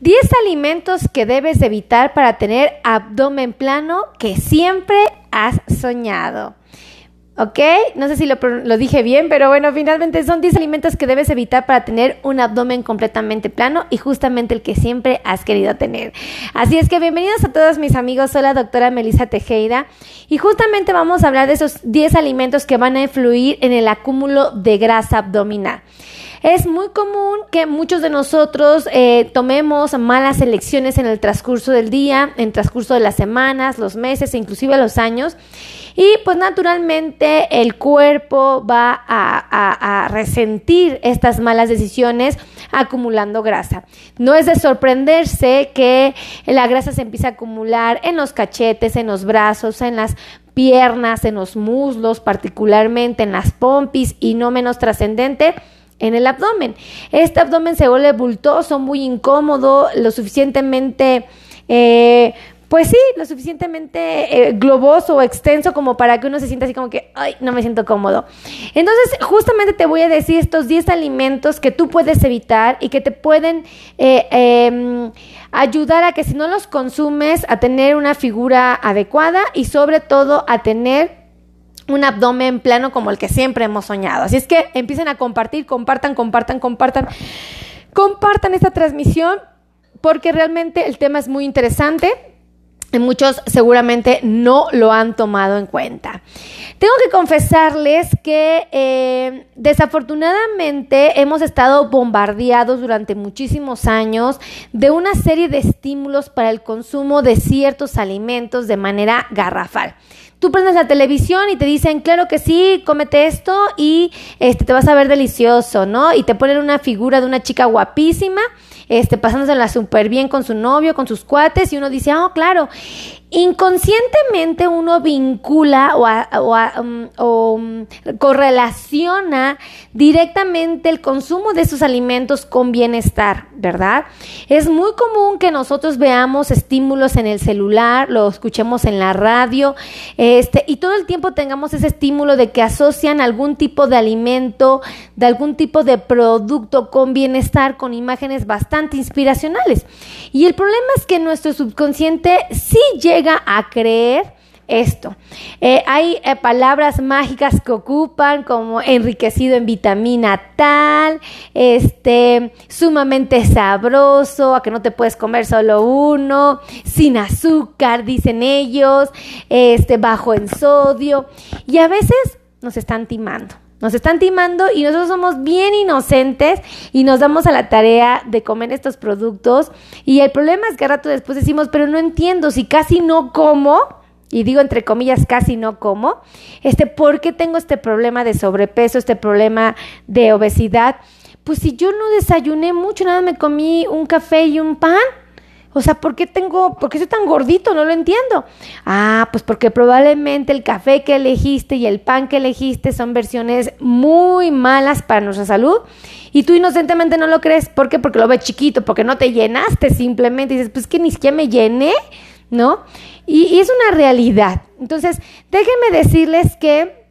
10 alimentos que debes evitar para tener abdomen plano que siempre has soñado. ¿Ok? No sé si lo, dije bien, pero bueno, finalmente son 10 alimentos que debes evitar para tener un abdomen completamente plano y justamente el que siempre has querido tener. Así es que bienvenidos a todos mis amigos, soy la doctora Melissa Tejeda y justamente vamos a hablar de esos 10 alimentos que van a influir en el acúmulo de grasa abdominal. Es muy común que muchos de nosotros eh, tomemos malas elecciones en el transcurso del día, en el transcurso de las semanas, los meses e inclusive los años. Y pues naturalmente el cuerpo va a, resentir estas malas decisiones acumulando grasa. No es de sorprenderse que la grasa se empiece a acumular en los cachetes, en los brazos, en las piernas, en los muslos, particularmente en las pompis y no menos trascendente en el abdomen. Este abdomen se vuelve bultoso, muy incómodo, lo suficientemente, eh, pues sí, lo suficientemente eh, globoso o extenso como para que uno se sienta así como que, ay, no me siento cómodo. Entonces, justamente te voy a decir estos 10 alimentos que tú puedes evitar y que te pueden eh, em, ayudar a que si no los consumes, a tener una figura adecuada y sobre todo a tener un abdomen plano como el que siempre hemos soñado. Así es que empiecen a compartir, compartan, compartan, compartan, compartan esta transmisión porque realmente el tema es muy interesante. Y muchos seguramente no lo han tomado en cuenta. Tengo que confesarles que eh, desafortunadamente hemos estado bombardeados durante muchísimos años de una serie de estímulos para el consumo de ciertos alimentos de manera garrafal. Tú prendes la televisión y te dicen, claro que sí, cómete esto y este, te vas a ver delicioso, ¿no? Y te ponen una figura de una chica guapísima, este, pasándosela súper bien con su novio, con sus cuates, y uno dice, oh, claro inconscientemente uno vincula o, um, um, correlaciona directamente el consumo de esos alimentos con bienestar, ¿verdad? Es muy común que nosotros veamos estímulos en el celular, lo escuchemos en la radio, este, y todo el tiempo tengamos ese estímulo de que asocian algún tipo de alimento, de algún tipo de producto con bienestar, con imágenes bastante inspiracionales. Y el problema es que nuestro subconsciente sí llega llega a creer esto. Eh, hay eh, palabras mágicas que ocupan como enriquecido en vitamina tal, este, sumamente sabroso, a que no te puedes comer solo uno, sin azúcar, dicen ellos, este, bajo en sodio, y a veces nos están timando. Nos están timando y nosotros somos bien inocentes y nos damos a la tarea de comer estos productos. Y el problema es que a rato después decimos, pero no entiendo, si casi no como, y digo entre comillas casi no como, este, ¿por qué tengo este problema de sobrepeso, este problema de obesidad? Pues si yo no desayuné mucho, nada me comí un café y un pan. O sea, ¿por qué tengo, por qué soy tan gordito? No lo entiendo. Ah, pues porque probablemente el café que elegiste y el pan que elegiste son versiones muy malas para nuestra salud. Y tú inocentemente no lo crees. ¿Por qué? Porque lo ves chiquito, porque no te llenaste simplemente. Y dices, pues que ni siquiera me llené, ¿no? Y, es una realidad. Entonces, déjenme decirles que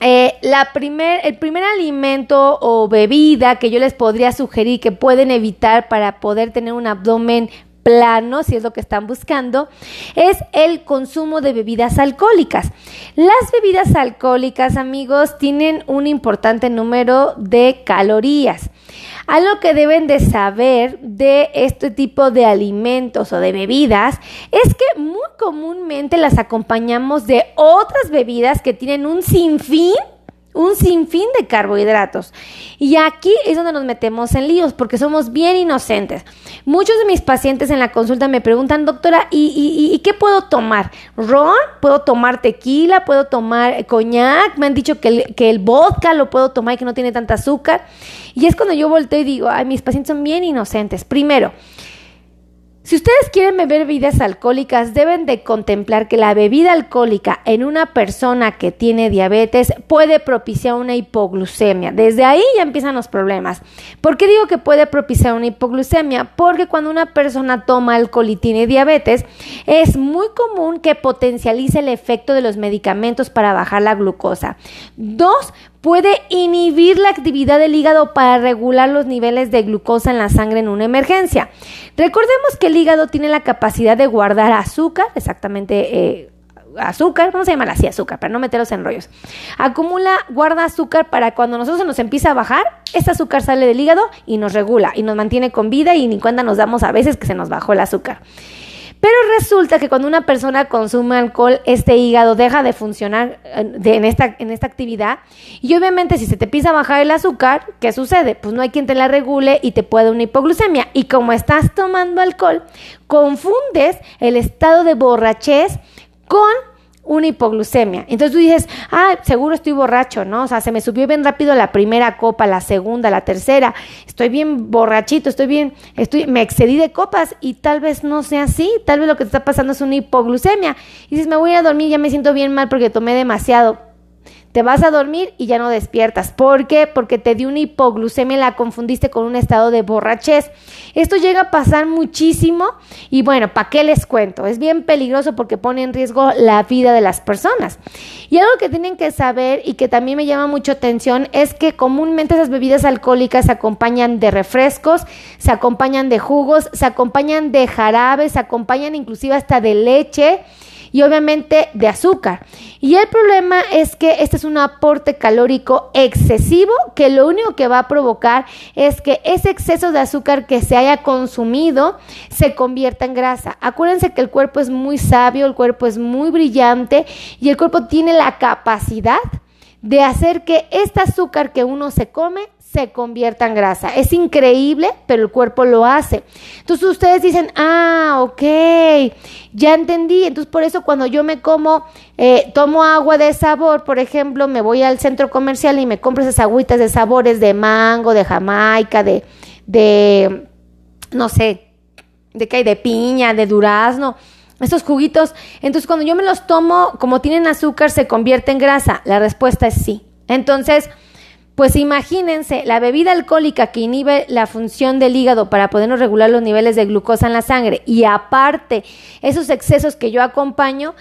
eh, la primer, el primer alimento o bebida que yo les podría sugerir que pueden evitar para poder tener un abdomen plano, si es lo que están buscando, es el consumo de bebidas alcohólicas. Las bebidas alcohólicas, amigos, tienen un importante número de calorías. Algo que deben de saber de este tipo de alimentos o de bebidas es que muy comúnmente las acompañamos de otras bebidas que tienen un sinfín un sinfín de carbohidratos. Y aquí es donde nos metemos en líos, porque somos bien inocentes. Muchos de mis pacientes en la consulta me preguntan, doctora, ¿y, qué puedo tomar? ¿Ron? ¿Puedo tomar tequila? ¿Puedo tomar coñac? Me han dicho que el, que el vodka lo puedo tomar y que no tiene tanta azúcar. Y es cuando yo volteo y digo, ay, mis pacientes son bien inocentes. Primero, si ustedes quieren beber bebidas alcohólicas, deben de contemplar que la bebida alcohólica en una persona que tiene diabetes puede propiciar una hipoglucemia. Desde ahí ya empiezan los problemas. ¿Por qué digo que puede propiciar una hipoglucemia? Porque cuando una persona toma alcohol y tiene diabetes, es muy común que potencialice el efecto de los medicamentos para bajar la glucosa. Dos, puede inhibir la actividad del hígado para regular los niveles de glucosa en la sangre en una emergencia. Recordemos que el hígado tiene la capacidad de guardar azúcar, exactamente eh, azúcar, vamos a llamarla así azúcar, para no meterlos en rollos. Acumula, guarda azúcar para cuando nosotros nos empieza a bajar, este azúcar sale del hígado y nos regula y nos mantiene con vida y ni cuenta nos damos a veces que se nos bajó el azúcar. Pero resulta que cuando una persona consume alcohol, este hígado deja de funcionar eh, en, esta, en esta actividad. Y obviamente si se te empieza a bajar el azúcar, ¿qué sucede? Pues no hay quien te la regule y te puede una hipoglucemia. Y como estás tomando alcohol, confundes el estado de borrachez con una hipoglucemia. Entonces tú dices, ah, seguro estoy borracho, ¿no? O sea, se me subió bien rápido la primera copa, la segunda, la tercera, estoy bien borrachito, estoy bien, estoy, me excedí de copas y tal vez no sea así, tal vez lo que te está pasando es una hipoglucemia. Y dices, me voy a dormir, ya me siento bien mal porque tomé demasiado te vas a dormir y ya no despiertas. ¿Por qué? Porque te dio una hipoglucemia y la confundiste con un estado de borrachez. Esto llega a pasar muchísimo y bueno, ¿para qué les cuento? Es bien peligroso porque pone en riesgo la vida de las personas. Y algo que tienen que saber y que también me llama mucho atención es que comúnmente esas bebidas alcohólicas se acompañan de refrescos, se acompañan de jugos, se acompañan de jarabes, se acompañan inclusive hasta de leche y obviamente de azúcar. Y el problema es que este es un aporte calórico excesivo que lo único que va a provocar es que ese exceso de azúcar que se haya consumido se convierta en grasa. Acuérdense que el cuerpo es muy sabio, el cuerpo es muy brillante y el cuerpo tiene la capacidad de hacer que este azúcar que uno se come se convierta en grasa. Es increíble, pero el cuerpo lo hace. Entonces ustedes dicen, ah, ok, ya entendí. Entonces por eso cuando yo me como, eh, tomo agua de sabor, por ejemplo, me voy al centro comercial y me compro esas agüitas de sabores de mango, de jamaica, de, de no sé, de hay de piña, de durazno estos juguitos. Entonces, cuando yo me los tomo, como tienen azúcar, se convierte en grasa. La respuesta es sí. Entonces, pues imagínense, la bebida alcohólica que inhibe la función del hígado para podernos regular los niveles de glucosa en la sangre y aparte esos excesos que yo acompaño,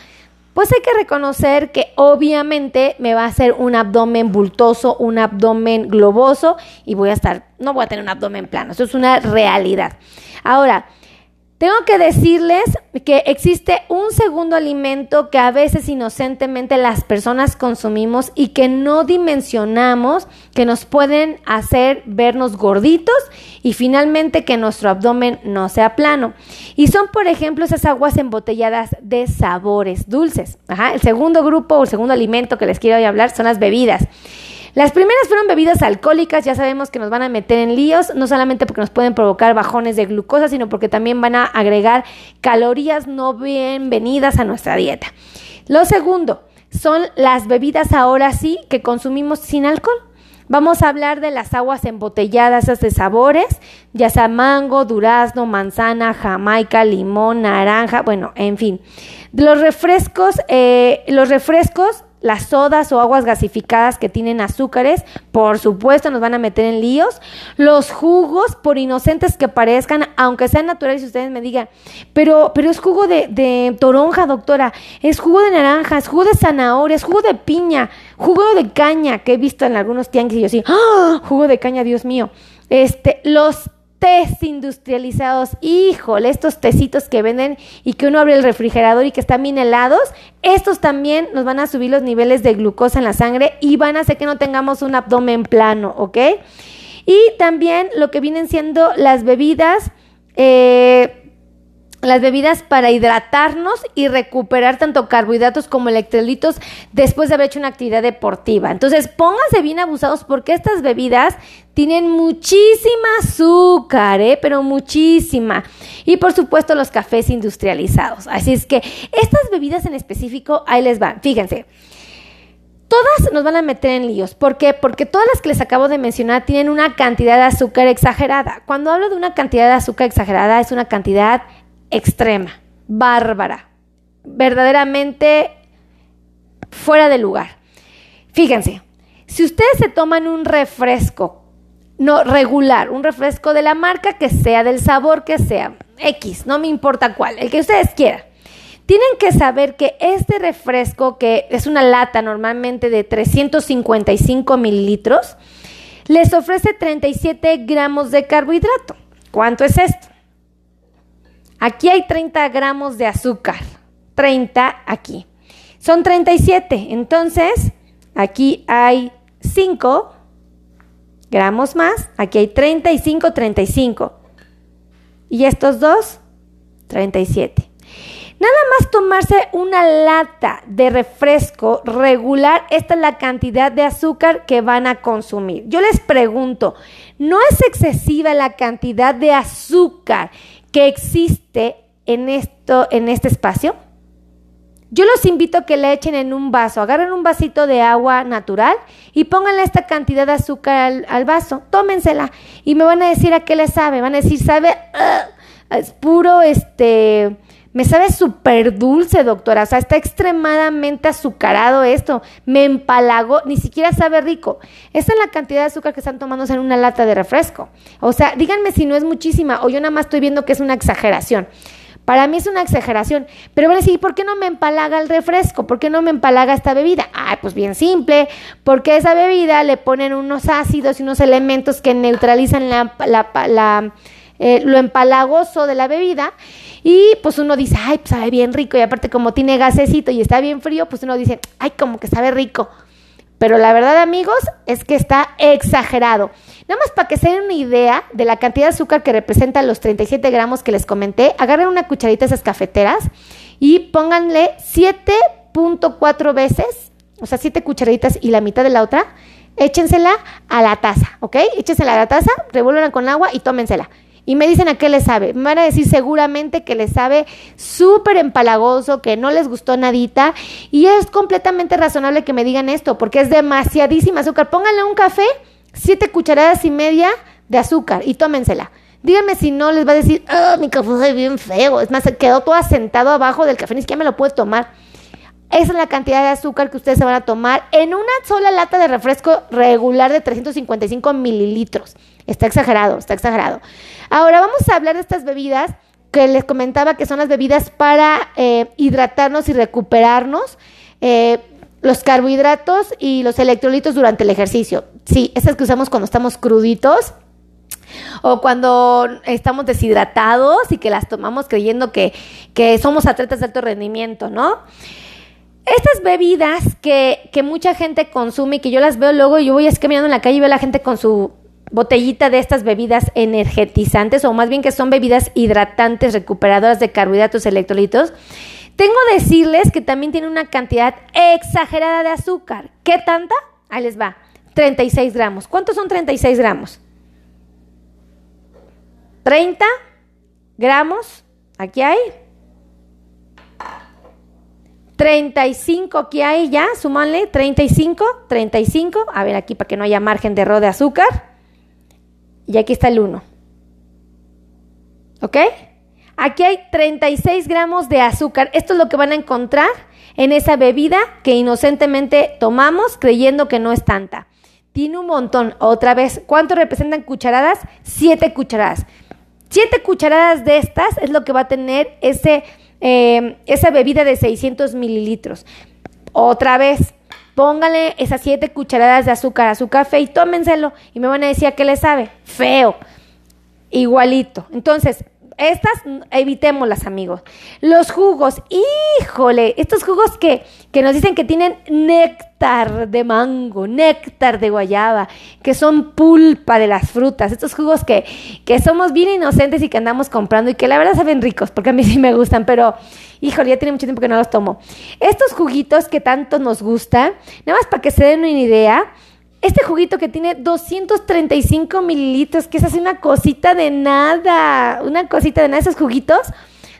pues hay que reconocer que obviamente me va a hacer un abdomen bultoso, un abdomen globoso y voy a estar, no voy a tener un abdomen plano, eso es una realidad. Ahora, tengo que decirles que existe un segundo alimento que a veces inocentemente las personas consumimos y que no dimensionamos, que nos pueden hacer vernos gorditos y finalmente que nuestro abdomen no sea plano. Y son, por ejemplo, esas aguas embotelladas de sabores dulces. el segundo grupo o el segundo alimento que les quiero hablar son las bebidas. Las primeras fueron bebidas alcohólicas, ya sabemos que nos van a meter en líos, no solamente porque nos pueden provocar bajones de glucosa, sino porque también van a agregar calorías no bienvenidas a nuestra dieta. Lo segundo son las bebidas ahora sí que consumimos sin alcohol. Vamos a hablar de las aguas embotelladas de sabores, ya sea mango, durazno, manzana, jamaica, limón, naranja, bueno, en fin. Los refrescos, eh, los refrescos las sodas o aguas gasificadas que tienen azúcares, por supuesto, nos van a meter en líos. Los jugos, por inocentes que parezcan, aunque sean naturales, ustedes me digan, pero, pero es jugo de, de toronja, doctora, es jugo de naranja, es jugo de zanahoria, es jugo de piña, jugo de caña, que he visto en algunos tianguis y yo sí, ¡ah! jugo de caña, Dios mío. Este, los tés industrializados, híjole, estos tecitos que venden y que uno abre el refrigerador y que están bien helados, estos también nos van a subir los niveles de glucosa en la sangre y van a hacer que no tengamos un abdomen plano, ¿ok? Y también lo que vienen siendo las bebidas, eh, las bebidas para hidratarnos y recuperar tanto carbohidratos como electrolitos después de haber hecho una actividad deportiva. Entonces, pónganse bien abusados porque estas bebidas tienen muchísima azúcar, ¿eh? pero muchísima. Y por supuesto los cafés industrializados. Así es que estas bebidas en específico, ahí les van. Fíjense. Todas nos van a meter en líos. ¿Por qué? Porque todas las que les acabo de mencionar tienen una cantidad de azúcar exagerada. Cuando hablo de una cantidad de azúcar exagerada, es una cantidad extrema, bárbara, verdaderamente fuera de lugar. Fíjense, si ustedes se toman un refresco no regular, un refresco de la marca que sea, del sabor que sea, X, no me importa cuál, el que ustedes quieran. Tienen que saber que este refresco, que es una lata normalmente de 355 mililitros, les ofrece 37 gramos de carbohidrato. ¿Cuánto es esto? Aquí hay 30 gramos de azúcar. 30 aquí. Son 37. Entonces, aquí hay 5 gramos más. Aquí hay 35, 35. Y estos dos, 37. Nada más tomarse una lata de refresco regular, esta es la cantidad de azúcar que van a consumir. Yo les pregunto, ¿no es excesiva la cantidad de azúcar que existe en, esto, en este espacio? Yo los invito a que le echen en un vaso, agarren un vasito de agua natural y pónganle esta cantidad de azúcar al, vaso, tómensela. Y me van a decir a qué le sabe, van a decir, sabe, es puro, este, me sabe súper dulce, doctora. O sea, está extremadamente azucarado esto. Me empalagó, ni siquiera sabe rico. Esta es la cantidad de azúcar que están tomando en una lata de refresco. O sea, díganme si no es muchísima o yo nada más estoy viendo que es una exageración. Para mí es una exageración. Pero van a decir, ¿por qué no me empalaga el refresco? ¿Por qué no me empalaga esta bebida? Ah, pues bien simple. Porque a esa bebida le ponen unos ácidos y unos elementos que neutralizan la, la, eh, lo empalagoso de la bebida y pues uno dice, ay, pues sabe bien rico. Y aparte como tiene gasecito y está bien frío, pues uno dice, ay, como que sabe rico. Pero la verdad, amigos, es que está exagerado. Nada más para que se den una idea de la cantidad de azúcar que representa los 37 gramos que les comenté, agarren una cucharita de esas cafeteras y pónganle 7.4 veces, o sea, 7 cucharaditas y la mitad de la otra, échensela a la taza, ¿ok? Échensela a la taza, revuelvan con agua y tómensela y me dicen a qué le sabe. Me van a decir seguramente que le sabe súper empalagoso, que no les gustó nadita. Y es completamente razonable que me digan esto, porque es demasiadísima azúcar. Pónganle un café, siete cucharadas y media de azúcar y tómensela. Díganme si no les va a decir, oh, mi café es bien feo. Es más, quedó todo asentado abajo del café, ni siquiera me lo puedo tomar. Esa es la cantidad de azúcar que ustedes se van a tomar en una sola lata de refresco regular de 355 mililitros. Está exagerado, está exagerado. Ahora vamos a hablar de estas bebidas que les comentaba que son las bebidas para eh, hidratarnos y recuperarnos. Eh, los carbohidratos y los electrolitos durante el ejercicio. Sí, esas que usamos cuando estamos cruditos o cuando estamos deshidratados y que las tomamos creyendo que, que somos atletas de alto rendimiento, ¿no? Estas bebidas que, mucha gente consume y que yo las veo luego, yo voy caminando en la calle y veo a la gente con su botellita de estas bebidas energetizantes o más bien que son bebidas hidratantes recuperadoras de carbohidratos electrolitos. Tengo que decirles que también tiene una cantidad exagerada de azúcar. ¿Qué tanta? Ahí les va. 36 gramos. ¿Cuántos son 36 gramos? 30 gramos. Aquí hay 35 que hay ya, súmanle, 35, 35, a ver aquí para que no haya margen de error de azúcar. Y aquí está el 1. ¿Ok? Aquí hay 36 gramos de azúcar. Esto es lo que van a encontrar en esa bebida que inocentemente tomamos creyendo que no es tanta. Tiene un montón. Otra vez, ¿cuánto representan cucharadas? 7 cucharadas. 7 cucharadas de estas es lo que va a tener ese Em, esa bebida de 600 mililitros. Otra vez, póngale esas 7 cucharadas de azúcar a su café y tómenselo. Y me van a decir a qué le sabe. Feo. Igualito. Entonces, estas evitémoslas, amigos. Los jugos, híjole, estos jugos que, que nos dicen que tienen néctar de mango, néctar de guayaba, que son pulpa de las frutas, estos jugos que, que somos bien inocentes y que andamos comprando y que la verdad saben ricos, porque a mí sí me gustan, pero híjole, ya tiene mucho tiempo que no los tomo. Estos juguitos que tanto nos gustan, nada más para que se den una idea, este juguito que tiene 235 mililitros, que es así una cosita de nada, una cosita de nada, esos juguitos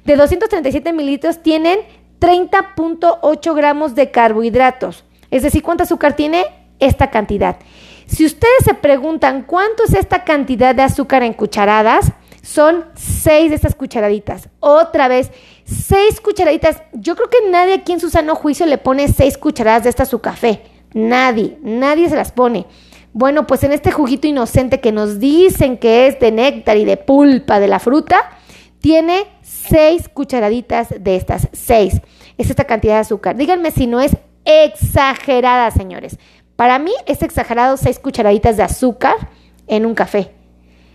de 237 mililitros tienen 30.8 gramos de carbohidratos. Es decir, ¿cuánto azúcar tiene? Esta cantidad. Si ustedes se preguntan cuánto es esta cantidad de azúcar en cucharadas, son 6 de estas cucharaditas. Otra vez, 6 cucharaditas. Yo creo que nadie aquí en su sano juicio le pone 6 cucharadas de esta a su café. Nadie, nadie se las pone. Bueno, pues en este juguito inocente que nos dicen que es de néctar y de pulpa de la fruta, tiene seis cucharaditas de estas, seis. Es esta cantidad de azúcar. Díganme si no es exagerada, señores. Para mí es exagerado seis cucharaditas de azúcar en un café.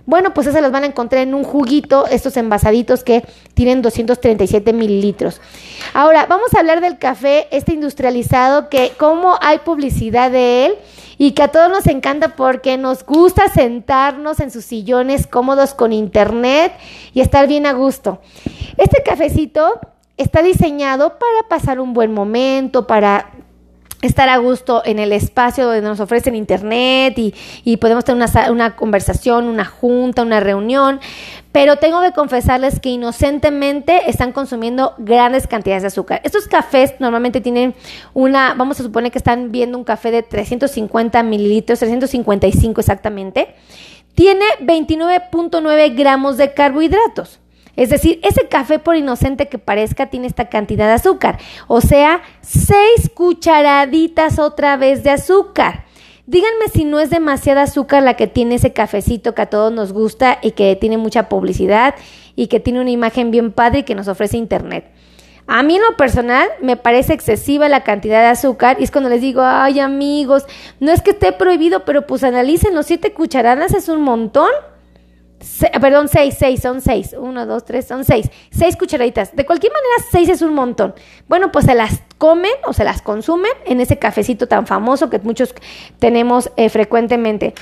Bueno, pues esas las van a encontrar en un juguito, estos envasaditos que tienen 237 mililitros. Ahora, vamos a hablar del café, este industrializado, que cómo hay publicidad de él y que a todos nos encanta porque nos gusta sentarnos en sus sillones cómodos con internet y estar bien a gusto. Este cafecito está diseñado para pasar un buen momento, para estar a gusto en el espacio donde nos ofrecen internet y, podemos tener una, una, conversación, una junta, una reunión, pero tengo que confesarles que inocentemente están consumiendo grandes cantidades de azúcar. Estos cafés normalmente tienen una, vamos a suponer que están viendo un café de 350 mililitros, 355 exactamente, tiene 29.9 gramos de carbohidratos. Es decir, ese café por inocente que parezca tiene esta cantidad de azúcar. O sea, seis cucharaditas otra vez de azúcar. Díganme si no es demasiada azúcar la que tiene ese cafecito que a todos nos gusta y que tiene mucha publicidad y que tiene una imagen bien padre y que nos ofrece internet. A mí en lo personal me parece excesiva la cantidad de azúcar y es cuando les digo, ay amigos, no es que esté prohibido, pero pues analicen los siete cucharadas, es un montón perdón, seis, seis, son seis. Uno, dos, tres, son seis. Seis cucharaditas. De cualquier manera, seis es un montón. Bueno, pues se las comen o se las consumen en ese cafecito tan famoso que muchos tenemos eh, frecuentemente.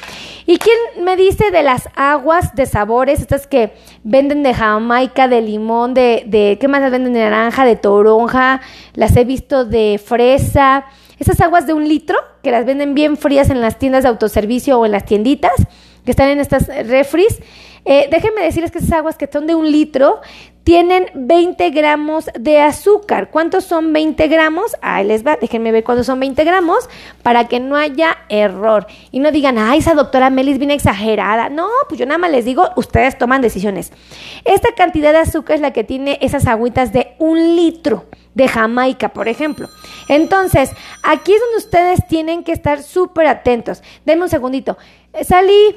¿Y quién me dice de las aguas de sabores? Estas que venden de Jamaica, de limón, de, de ¿qué más las venden? De naranja, de toronja. Las he visto de fresa. Esas aguas de un litro que las venden bien frías en las tiendas de autoservicio o en las tienditas que están en estas refries. Eh, déjenme decirles que esas aguas que son de un litro tienen 20 gramos de azúcar. ¿Cuántos son 20 gramos? Ahí les va, déjenme ver cuántos son 20 gramos para que no haya error. Y no digan, ay, esa doctora Melis viene exagerada. No, pues yo nada más les digo, ustedes toman decisiones. Esta cantidad de azúcar es la que tiene esas agüitas de un litro de Jamaica, por ejemplo. Entonces, aquí es donde ustedes tienen que estar súper atentos. Denme un segundito. Eh, salí,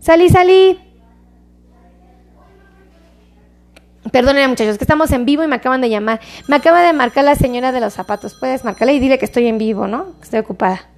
Salí, salí. Perdónenme muchachos, que estamos en vivo y me acaban de llamar. Me acaba de marcar la señora de los zapatos. Puedes marcarle y dile que estoy en vivo, ¿no? Que estoy ocupada.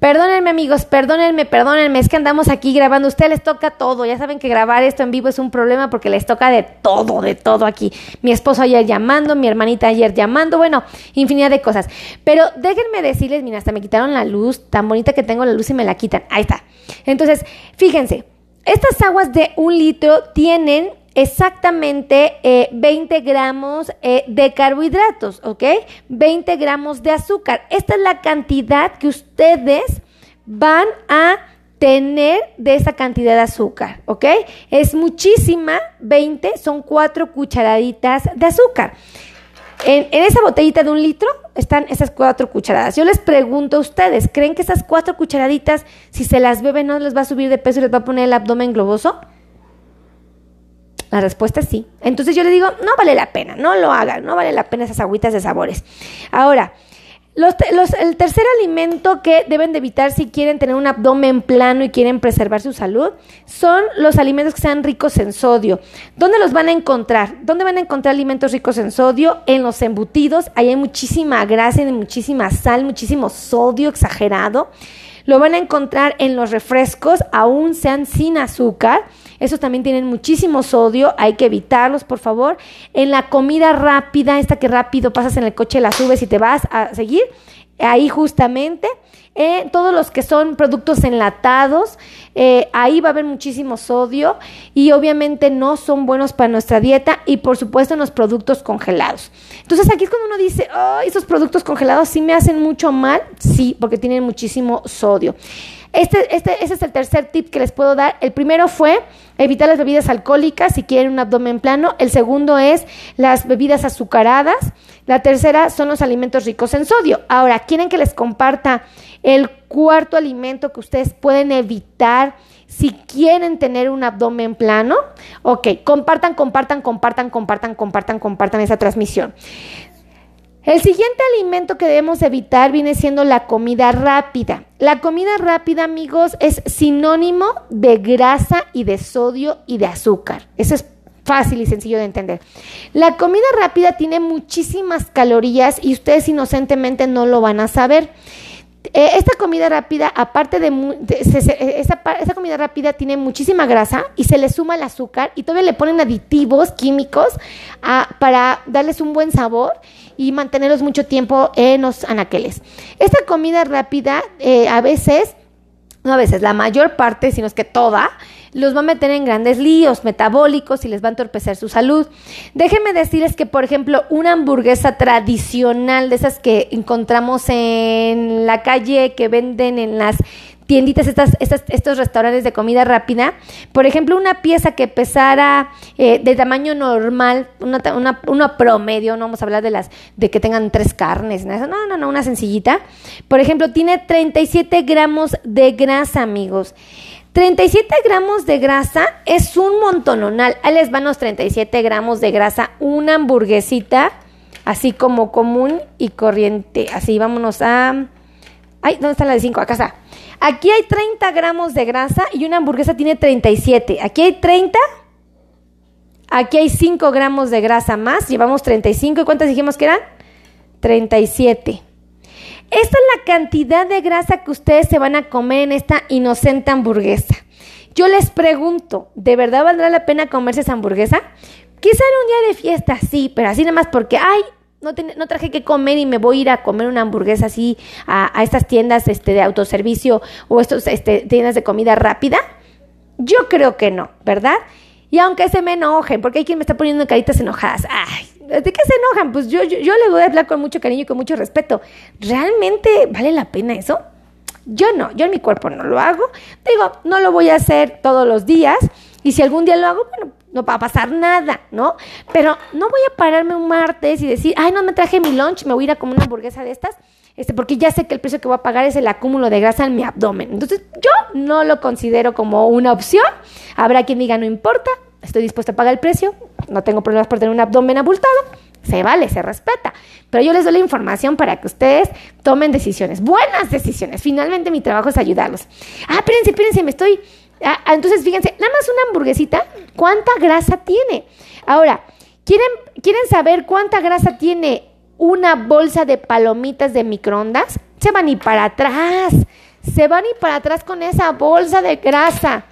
Perdónenme amigos, perdónenme, perdónenme, es que andamos aquí grabando, a ustedes les toca todo, ya saben que grabar esto en vivo es un problema porque les toca de todo, de todo aquí. Mi esposo ayer llamando, mi hermanita ayer llamando, bueno, infinidad de cosas. Pero déjenme decirles, mira, hasta me quitaron la luz, tan bonita que tengo la luz y me la quitan, ahí está. Entonces, fíjense, estas aguas de un litro tienen exactamente 20 eh, gramos eh, de carbohidratos, ¿ok? 20 gramos de azúcar. Esta es la cantidad que ustedes van a tener de esa cantidad de azúcar, ¿ok? Es muchísima, 20 son 4 cucharaditas de azúcar. En, esa botellita de un litro están esas cuatro cucharadas. Yo les pregunto a ustedes, ¿creen que esas cuatro cucharaditas, si se las beben, no les va a subir de peso y les va a poner el abdomen globoso? La respuesta es sí. Entonces yo le digo, no vale la pena, no lo hagan, no vale la pena esas agüitas de sabores. Ahora, el tercer alimento que deben de evitar si quieren tener un abdomen plano y quieren preservar su salud son los alimentos que sean ricos en sodio. ¿Dónde los van a encontrar? ¿Dónde van a encontrar alimentos ricos en sodio? En los embutidos. Ahí hay muchísima grasa, y muchísima sal, muchísimo sodio exagerado. Lo van a encontrar en los refrescos, aún sean sin azúcar. Esos también tienen muchísimo sodio, hay que evitarlos, por favor. En la comida rápida, esta que rápido pasas en el coche, la subes y te vas a seguir, ahí justamente. Eh, todos los que son productos enlatados, eh, ahí va a haber muchísimo sodio y obviamente no son buenos para nuestra dieta y por supuesto en los productos congelados. Entonces aquí es cuando uno dice, oh, esos productos congelados sí me hacen mucho mal, sí, porque tienen muchísimo sodio. Este, este, ese es el tercer tip que les puedo dar. El primero fue evitar las bebidas alcohólicas si quieren un abdomen plano. El segundo es las bebidas azucaradas. La tercera son los alimentos ricos en sodio. Ahora, ¿quieren que les comparta el cuarto alimento que ustedes pueden evitar si quieren tener un abdomen plano? Ok, compartan, compartan, compartan, compartan, compartan, compartan esa transmisión. El siguiente alimento que debemos evitar viene siendo la comida rápida. La comida rápida, amigos, es sinónimo de grasa y de sodio y de azúcar. Eso es fácil y sencillo de entender. La comida rápida tiene muchísimas calorías y ustedes inocentemente no lo van a saber. Eh, esta comida rápida, aparte de, esa, comida rápida tiene muchísima grasa y se le suma el azúcar y todavía le ponen aditivos químicos para darles un buen sabor y mantenerlos mucho tiempo en los anaqueles. Esta comida rápida eh, a veces, no a veces, la mayor parte, sino es que toda, los va a meter en grandes líos metabólicos y les va a entorpecer su salud. Déjenme decirles que, por ejemplo, una hamburguesa tradicional de esas que encontramos en la calle, que venden en las tienditas, estas, estos restaurantes de comida rápida. Por ejemplo, una pieza que pesara eh, de tamaño normal, una, promedio, no vamos a hablar de las de que tengan tres carnes, no, no, no, una sencillita. Por ejemplo, tiene 37 gramos de grasa, amigos. 37 gramos de grasa es un montononal. Ahí les van los 37 gramos de grasa, una hamburguesita, así como común y corriente. Así, vámonos a... Ay, ¿dónde está la de 5? Acá está. Aquí hay 30 gramos de grasa y una hamburguesa tiene 37. Aquí hay 30. Aquí hay 5 gramos de grasa más. Llevamos 35. ¿Y cuántas dijimos que eran? 37. Esta es la cantidad de grasa que ustedes se van a comer en esta inocente hamburguesa. Yo les pregunto, ¿de verdad valdrá la pena comerse esa hamburguesa? Quizá en un día de fiesta sí, pero así nada más porque, ay, no, traje que comer y me voy a ir a comer una hamburguesa así a, estas tiendas este, de autoservicio o estas este, tiendas de comida rápida. Yo creo que no, ¿verdad? Y aunque se me enojen, porque hay quien me está poniendo caritas enojadas. Ay, ¿de qué se enojan? Pues yo, yo, yo le voy a hablar con mucho cariño y con mucho respeto. ¿Realmente vale la pena eso? Yo no, yo en mi cuerpo no lo hago. Digo, no lo voy a hacer todos los días. Y si algún día lo hago, bueno, no va a pasar nada, ¿no? Pero no voy a pararme un martes y decir, ay, no me traje mi lunch, me voy a ir a comer una hamburguesa de estas, este, porque ya sé que el precio que voy a pagar es el acúmulo de grasa en mi abdomen. Entonces, yo no lo considero como una opción. Habrá quien diga, no importa, estoy dispuesta a pagar el precio, no tengo problemas por tener un abdomen abultado, se vale, se respeta. Pero yo les doy la información para que ustedes tomen decisiones, buenas decisiones. Finalmente mi trabajo es ayudarlos. Ah, espérense, espérense, me estoy... Ah, ah, entonces, fíjense, nada más una hamburguesita, ¿cuánta grasa tiene? Ahora, ¿quieren, ¿quieren saber cuánta grasa tiene una bolsa de palomitas de microondas? Se van y para atrás, se van y para atrás con esa bolsa de grasa.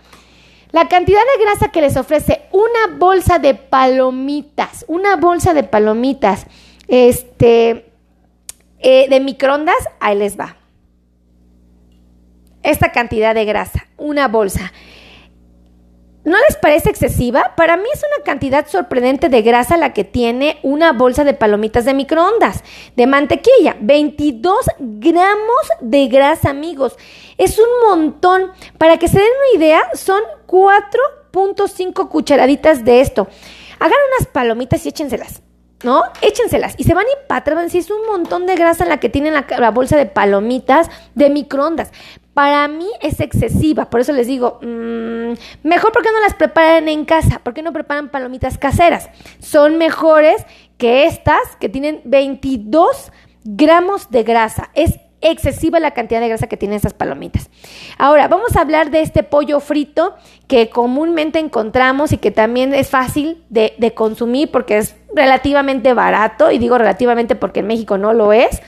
La cantidad de grasa que les ofrece una bolsa de palomitas, una bolsa de palomitas, este, eh, de microondas, ahí les va. Esta cantidad de grasa, una bolsa. ¿No les parece excesiva? Para mí es una cantidad sorprendente de grasa la que tiene una bolsa de palomitas de microondas, de mantequilla. 22 gramos de grasa, amigos. Es un montón. Para que se den una idea, son 4.5 cucharaditas de esto. Hagan unas palomitas y échenselas. ¿no? Échenselas y se van y para atrás. Es un montón de grasa la que tienen la, la, bolsa de palomitas de microondas. Para mí es excesiva, por eso les digo, mmm, mejor porque no las preparan en casa, porque no preparan palomitas caseras. Son mejores que estas que tienen 22 gramos de grasa. Es excesiva la cantidad de grasa que tienen estas palomitas. Ahora, vamos a hablar de este pollo frito que comúnmente encontramos y que también es fácil de consumir porque es relativamente barato, y digo relativamente porque en México no lo es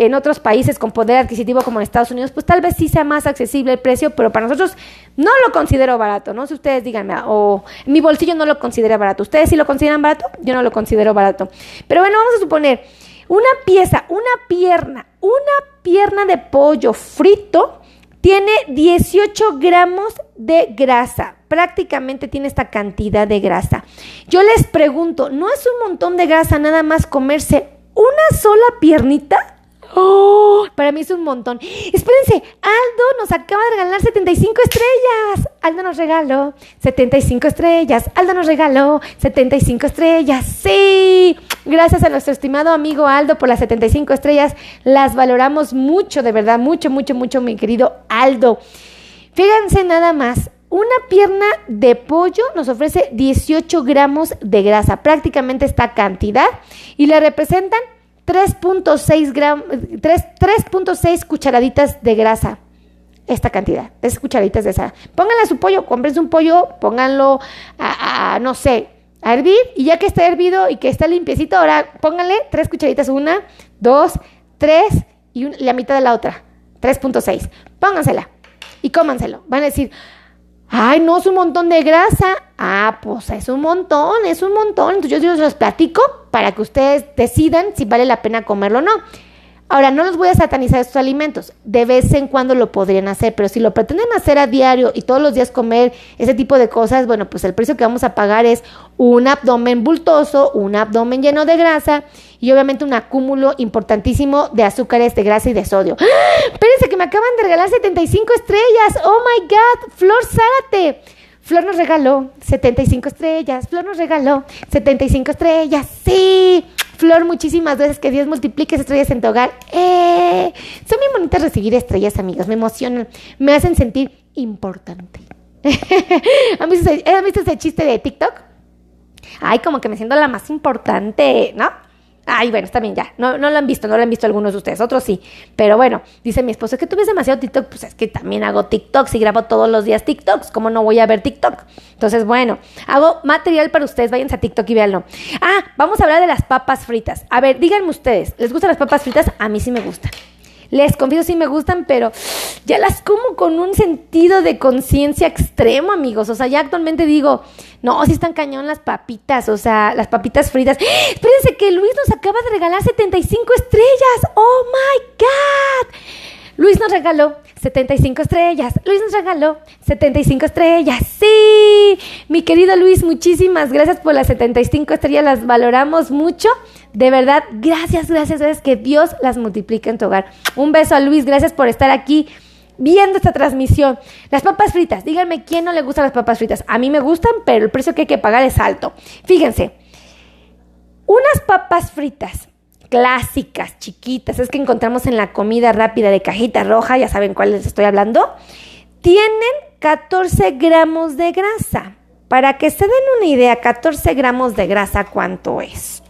en otros países con poder adquisitivo como en Estados Unidos, pues tal vez sí sea más accesible el precio, pero para nosotros no lo considero barato, ¿no? Si ustedes díganme, o mi bolsillo no lo considera barato, ustedes sí lo consideran barato, yo no lo considero barato. Pero bueno, vamos a suponer una pieza, una pierna, una pierna de pollo frito tiene 18 gramos de grasa. Prácticamente tiene esta cantidad de grasa. Yo les pregunto, ¿no es un montón de grasa nada más comerse una sola piernita? ¡Oh! Para mí es un montón. Espérense, Aldo nos acaba de regalar 75 estrellas. Aldo nos regaló 75 estrellas. Aldo nos regaló 75 estrellas. Sí. Gracias a nuestro estimado amigo Aldo por las 75 estrellas. Las valoramos mucho, de verdad, mucho, mucho, mucho, mi querido Aldo. Fíjense nada más. Una pierna de pollo nos ofrece 18 gramos de grasa, prácticamente esta cantidad, y le representan 3.6 gram, 3.6 cucharaditas de grasa. Esta cantidad, tres cucharaditas de esa. Pónganle a su pollo, cómprense un pollo, pónganlo a, no sé, a hervir y ya que está hervido y que está limpiecito, ahora pónganle tres cucharaditas, una, dos, tres y la mitad de la otra, 3.6. Póngansela y cómanselo. Van a decir, Ay, no, es un montón de grasa. Ah, pues es un montón, es un montón. Entonces yo, los platico para que ustedes decidan si vale la pena comerlo o no. Ahora, no los voy a satanizar estos alimentos. De vez en cuando lo podrían hacer, pero si lo pretenden hacer a diario y todos los días comer ese tipo de cosas, bueno, pues el precio que vamos a pagar es un abdomen bultoso, un abdomen lleno de grasa y obviamente un acúmulo importantísimo de azúcares, de grasa y de sodio. ¡Ah! Espérense que me acaban de regalar 75 estrellas. Oh my God, Flor Zárate. Flor nos regaló 75 estrellas. Flor nos regaló 75 estrellas. Sí. Flor, muchísimas gracias. Que Dios multiplique estrellas en tu hogar. ¡Eh! Son muy bonitas recibir estrellas, amigos. Me emocionan. Me hacen sentir importante. ¿Han visto, ¿Han visto ese chiste de TikTok? Ay, como que me siento la más importante, ¿no? Ay, bueno, está bien, ya. No, no lo han visto, no lo han visto algunos de ustedes, otros sí. Pero bueno, dice mi esposo, es que tú demasiado TikTok. Pues es que también hago TikToks y grabo todos los días TikToks. ¿Cómo no voy a ver TikTok? Entonces, bueno, hago material para ustedes. Váyanse a TikTok y véanlo. Ah, vamos a hablar de las papas fritas. A ver, díganme ustedes, ¿les gustan las papas fritas? A mí sí me gustan. Les confieso sí me gustan, pero ya las como con un sentido de conciencia extremo, amigos. O sea, ya actualmente digo, no, sí están cañón las papitas, o sea, las papitas fritas. Espérense que Luis nos acaba de regalar 75 estrellas. Oh my God. Luis nos regaló 75 estrellas. Luis nos regaló 75 estrellas. Sí, mi querido Luis, muchísimas gracias por las 75 estrellas. Las valoramos mucho. De verdad, gracias, gracias, gracias. Que Dios las multiplique en tu hogar. Un beso a Luis. Gracias por estar aquí viendo esta transmisión. Las papas fritas. Díganme quién no le gustan las papas fritas. A mí me gustan, pero el precio que hay que pagar es alto. Fíjense. Unas papas fritas clásicas, chiquitas, es que encontramos en la comida rápida de cajita roja, ya saben cuál les estoy hablando, tienen 14 gramos de grasa. Para que se den una idea, 14 gramos de grasa, ¿cuánto es?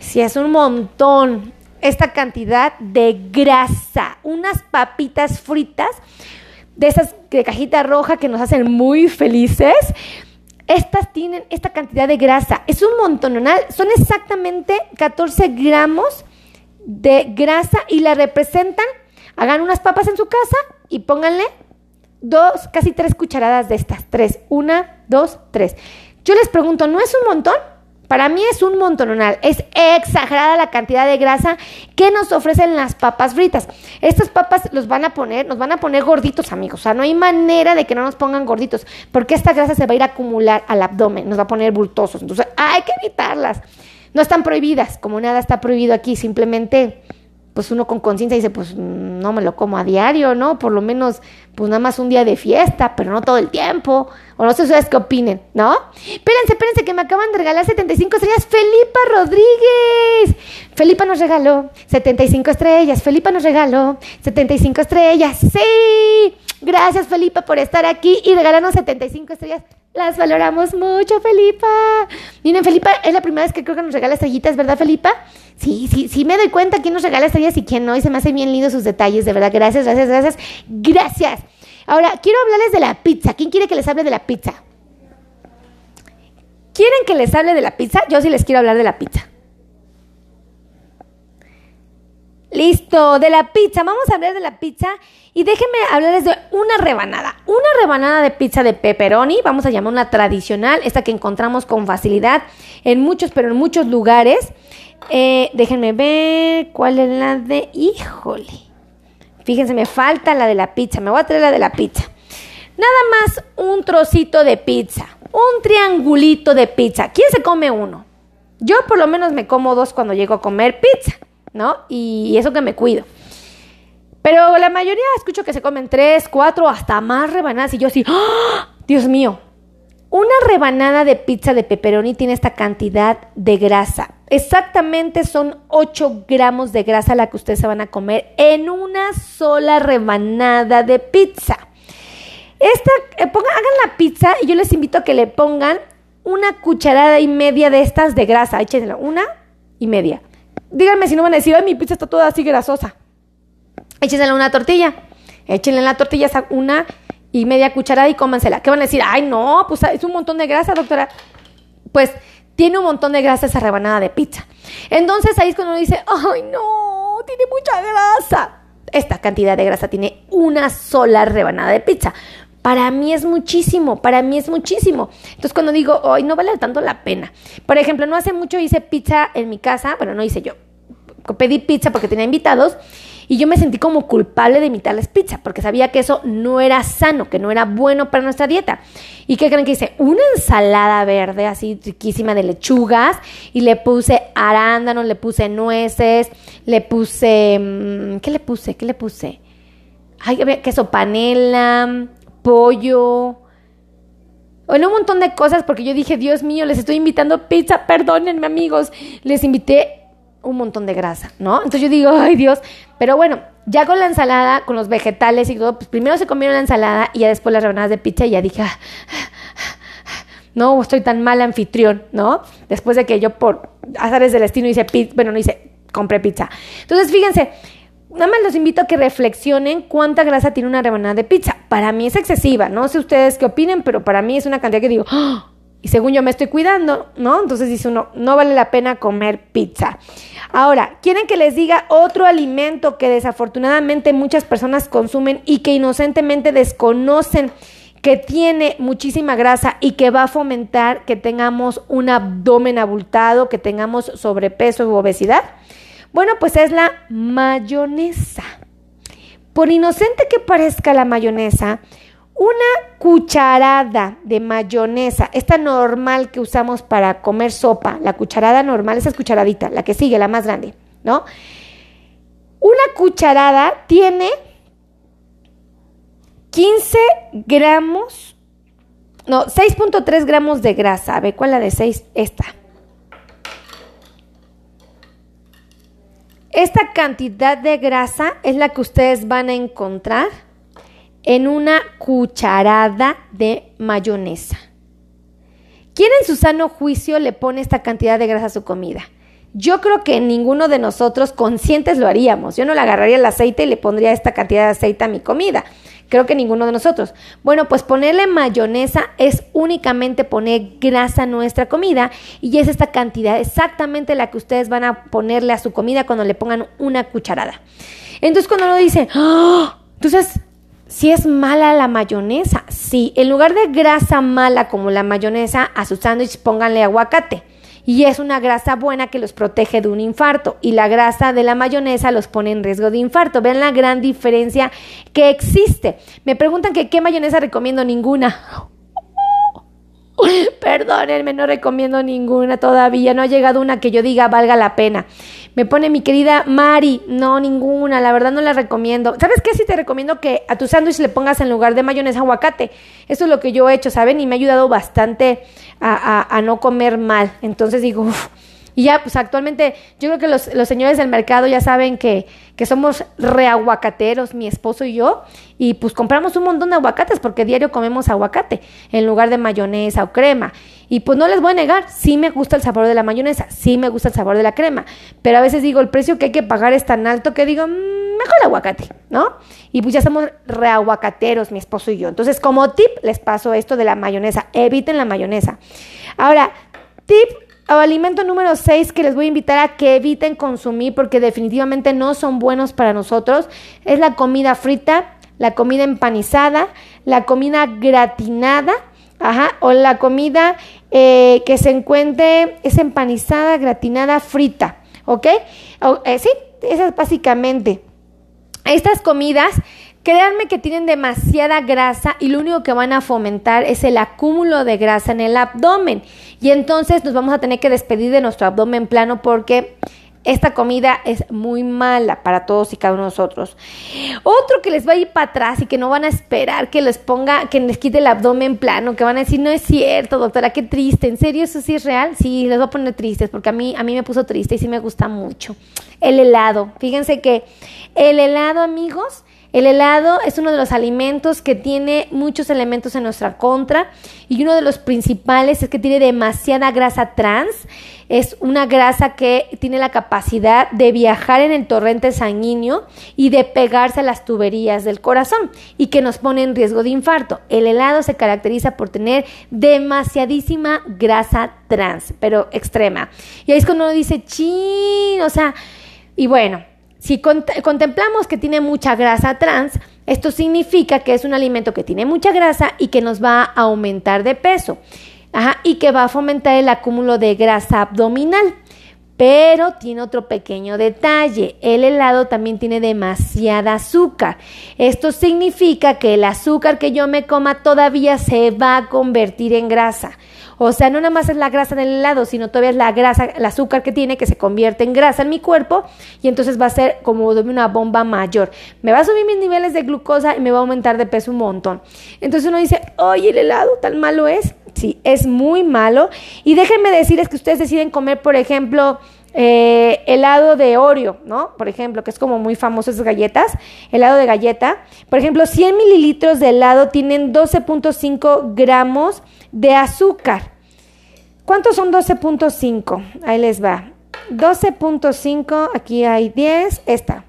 Si es un montón, esta cantidad de grasa, unas papitas fritas de esas de cajita roja que nos hacen muy felices estas tienen esta cantidad de grasa. Es un montonal. Son exactamente 14 gramos de grasa y la representan. Hagan unas papas en su casa y pónganle dos, casi tres cucharadas de estas. Tres. Una, dos, tres. Yo les pregunto, ¿no es un montón? Para mí es un montonal, es exagerada la cantidad de grasa que nos ofrecen las papas fritas. Estas papas los van a poner, nos van a poner gorditos, amigos. O sea, no hay manera de que no nos pongan gorditos, porque esta grasa se va a ir a acumular al abdomen, nos va a poner bultosos. Entonces, hay que evitarlas. No están prohibidas, como nada está prohibido aquí, simplemente pues uno con conciencia dice, pues no me lo como a diario, ¿no? Por lo menos, pues nada más un día de fiesta, pero no todo el tiempo. O no sé ustedes qué opinen, ¿no? Espérense, espérense, que me acaban de regalar 75 estrellas. Felipa Rodríguez. Felipa nos regaló 75 estrellas. Felipa nos regaló 75 estrellas. Sí. Gracias, Felipa, por estar aquí y regalarnos 75 estrellas. Las valoramos mucho, Felipa. Miren, Felipa es la primera vez que creo que nos regala estrellitas, ¿verdad, Felipa? Sí, sí, sí me doy cuenta quién nos regala estrellas y quién no. Y se me hace bien lindo sus detalles, de verdad. Gracias, gracias, gracias. Gracias. Ahora, quiero hablarles de la pizza. ¿Quién quiere que les hable de la pizza? ¿Quieren que les hable de la pizza? Yo sí les quiero hablar de la pizza. Listo, de la pizza. Vamos a hablar de la pizza y déjenme hablarles de una rebanada. Una rebanada de pizza de pepperoni, vamos a llamar una tradicional, esta que encontramos con facilidad en muchos, pero en muchos lugares. Eh, déjenme ver cuál es la de... Híjole. Fíjense, me falta la de la pizza. Me voy a traer la de la pizza. Nada más un trocito de pizza. Un triangulito de pizza. ¿Quién se come uno? Yo por lo menos me como dos cuando llego a comer pizza, ¿no? Y eso que me cuido. Pero la mayoría escucho que se comen tres, cuatro, hasta más rebanadas. Y yo así, ¡Ah! Dios mío. Una rebanada de pizza de pepperoni tiene esta cantidad de grasa. Exactamente son 8 gramos de grasa la que ustedes se van a comer en una sola rebanada de pizza. Esta, eh, hagan la pizza y yo les invito a que le pongan una cucharada y media de estas de grasa. Échenla, una y media díganme si no van a decir, ay, mi pizza está toda así grasosa. Échensela una tortilla. Échenle en la tortilla una y media cucharada y cómansela. ¿Qué van a decir? Ay, no, pues es un montón de grasa, doctora. Pues tiene un montón de grasa esa rebanada de pizza. Entonces ahí es cuando uno dice, ay, no, tiene mucha grasa. Esta cantidad de grasa tiene una sola rebanada de pizza. Para mí es muchísimo, para mí es muchísimo. Entonces cuando digo, ay, no vale tanto la pena. Por ejemplo, no hace mucho hice pizza en mi casa, bueno, no hice yo. Pedí pizza porque tenía invitados y yo me sentí como culpable de imitarles pizza, porque sabía que eso no era sano, que no era bueno para nuestra dieta. ¿Y qué creen que hice? Una ensalada verde así riquísima de lechugas y le puse arándanos, le puse nueces, le puse... Mm, ¿Qué le puse? ¿Qué le puse? Ay, queso panela, pollo, bueno, un montón de cosas porque yo dije, Dios mío, les estoy invitando pizza, perdónenme amigos. Les invité un montón de grasa, ¿no? Entonces yo digo, ay Dios, pero bueno, ya con la ensalada, con los vegetales y todo, pues primero se comieron la ensalada y ya después las rebanadas de pizza y ya dije, ah, no estoy tan mal anfitrión, ¿no? Después de que yo por azares del destino hice pizza, bueno, no hice, compré pizza. Entonces, fíjense, nada más los invito a que reflexionen cuánta grasa tiene una rebanada de pizza. Para mí es excesiva, no sé ustedes qué opinen, pero para mí es una cantidad que digo, ¡Ah! y según yo me estoy cuidando, ¿no? Entonces dice uno, no vale la pena comer pizza. Ahora, ¿quieren que les diga otro alimento que desafortunadamente muchas personas consumen y que inocentemente desconocen que tiene muchísima grasa y que va a fomentar que tengamos un abdomen abultado, que tengamos sobrepeso u obesidad? Bueno, pues es la mayonesa. Por inocente que parezca la mayonesa, una cucharada de mayonesa, esta normal que usamos para comer sopa, la cucharada normal, esa es cucharadita, la que sigue, la más grande, ¿no? Una cucharada tiene 15 gramos, no, 6.3 gramos de grasa. A ver, ¿cuál es la de 6? Esta. Esta cantidad de grasa es la que ustedes van a encontrar en una cucharada de mayonesa. ¿Quién en su sano juicio le pone esta cantidad de grasa a su comida? Yo creo que ninguno de nosotros conscientes lo haríamos. Yo no le agarraría el aceite y le pondría esta cantidad de aceite a mi comida. Creo que ninguno de nosotros. Bueno, pues ponerle mayonesa es únicamente poner grasa a nuestra comida y es esta cantidad exactamente la que ustedes van a ponerle a su comida cuando le pongan una cucharada. Entonces cuando uno dice, ¡Ah! entonces si es mala la mayonesa, sí, en lugar de grasa mala como la mayonesa, a su sándwich pónganle aguacate. Y es una grasa buena que los protege de un infarto. Y la grasa de la mayonesa los pone en riesgo de infarto. Vean la gran diferencia que existe. Me preguntan que qué mayonesa recomiendo ninguna. Perdónenme, no recomiendo ninguna todavía. No ha llegado una que yo diga valga la pena. Me pone mi querida Mari, no, ninguna, la verdad no la recomiendo. ¿Sabes qué? Sí te recomiendo que a tu sándwich le pongas en lugar de mayonesa aguacate. Eso es lo que yo he hecho, ¿saben? Y me ha ayudado bastante a, no comer mal. Entonces digo, y ya, pues actualmente yo creo que los, los señores del mercado ya saben que, que, somos reaguacateros, mi esposo y yo, y pues compramos un montón de aguacates porque diario comemos aguacate en lugar de mayonesa o crema. Y pues no les voy a negar, sí me gusta el sabor de la mayonesa, sí me gusta el sabor de la crema, pero a veces digo, el precio que hay que pagar es tan alto que digo, mm, mejor aguacate, ¿no? Y pues ya somos reaguacateros, mi esposo y yo. Entonces, como tip, les paso esto de la mayonesa, eviten la mayonesa. Ahora, tip o alimento número 6 que les voy a invitar a que eviten consumir porque definitivamente no son buenos para nosotros es la comida frita, la comida empanizada, la comida gratinada, ajá, o la comida eh, que se encuentre es empanizada, gratinada, frita, ¿ok? Eh, sí, esas básicamente. Estas comidas Créanme que tienen demasiada grasa y lo único que van a fomentar es el acúmulo de grasa en el abdomen. Y entonces nos vamos a tener que despedir de nuestro abdomen plano porque esta comida es muy mala para todos y cada uno de nosotros. Otro que les va a ir para atrás y que no van a esperar que les ponga, que les quite el abdomen plano, que van a decir, no es cierto, doctora, qué triste. ¿En serio eso sí es real? Sí, les voy a poner tristes porque a mí, a mí me puso triste y sí me gusta mucho. El helado. Fíjense que el helado, amigos, El helado es uno de los alimentos que tiene muchos elementos en nuestra contra y uno de los principales es que tiene demasiada grasa trans. Es una grasa que tiene la capacidad de viajar en el torrente sanguíneo y de pegarse a las tuberías del corazón y que nos pone en riesgo de infarto. El helado se caracteriza por tener demasiadísima grasa trans, pero extrema. Y ahí es cuando uno dice, chin, o sea, y bueno, si contemplamos que tiene mucha grasa trans, esto significa que es un alimento que tiene mucha grasa y que nos va a aumentar de peso y que va a fomentar el acúmulo de grasa abdominal. Pero tiene otro pequeño detalle, el helado también tiene demasiada azúcar. Esto significa que el azúcar que yo me coma todavía se va a convertir en grasa. O sea, no nada más es la grasa del helado, sino todavía es la grasa, el azúcar que tiene que se convierte en grasa en mi cuerpo y entonces va a ser como una bomba mayor. Me va a subir mis niveles de glucosa y me va a aumentar de peso un montón. Entonces uno dice, oye, el helado tan malo es. Sí, es muy malo. Y déjenme decirles que ustedes deciden comer, por ejemplo, eh, helado de Oreo, ¿no? Por ejemplo, que es como muy famoso esas galletas, helado de galleta. Por ejemplo, 100 mililitros de helado tienen 12.5 gramos de azúcar. ¿Cuántos son 12.5? Ahí les va. 12.5, aquí hay 10, esta.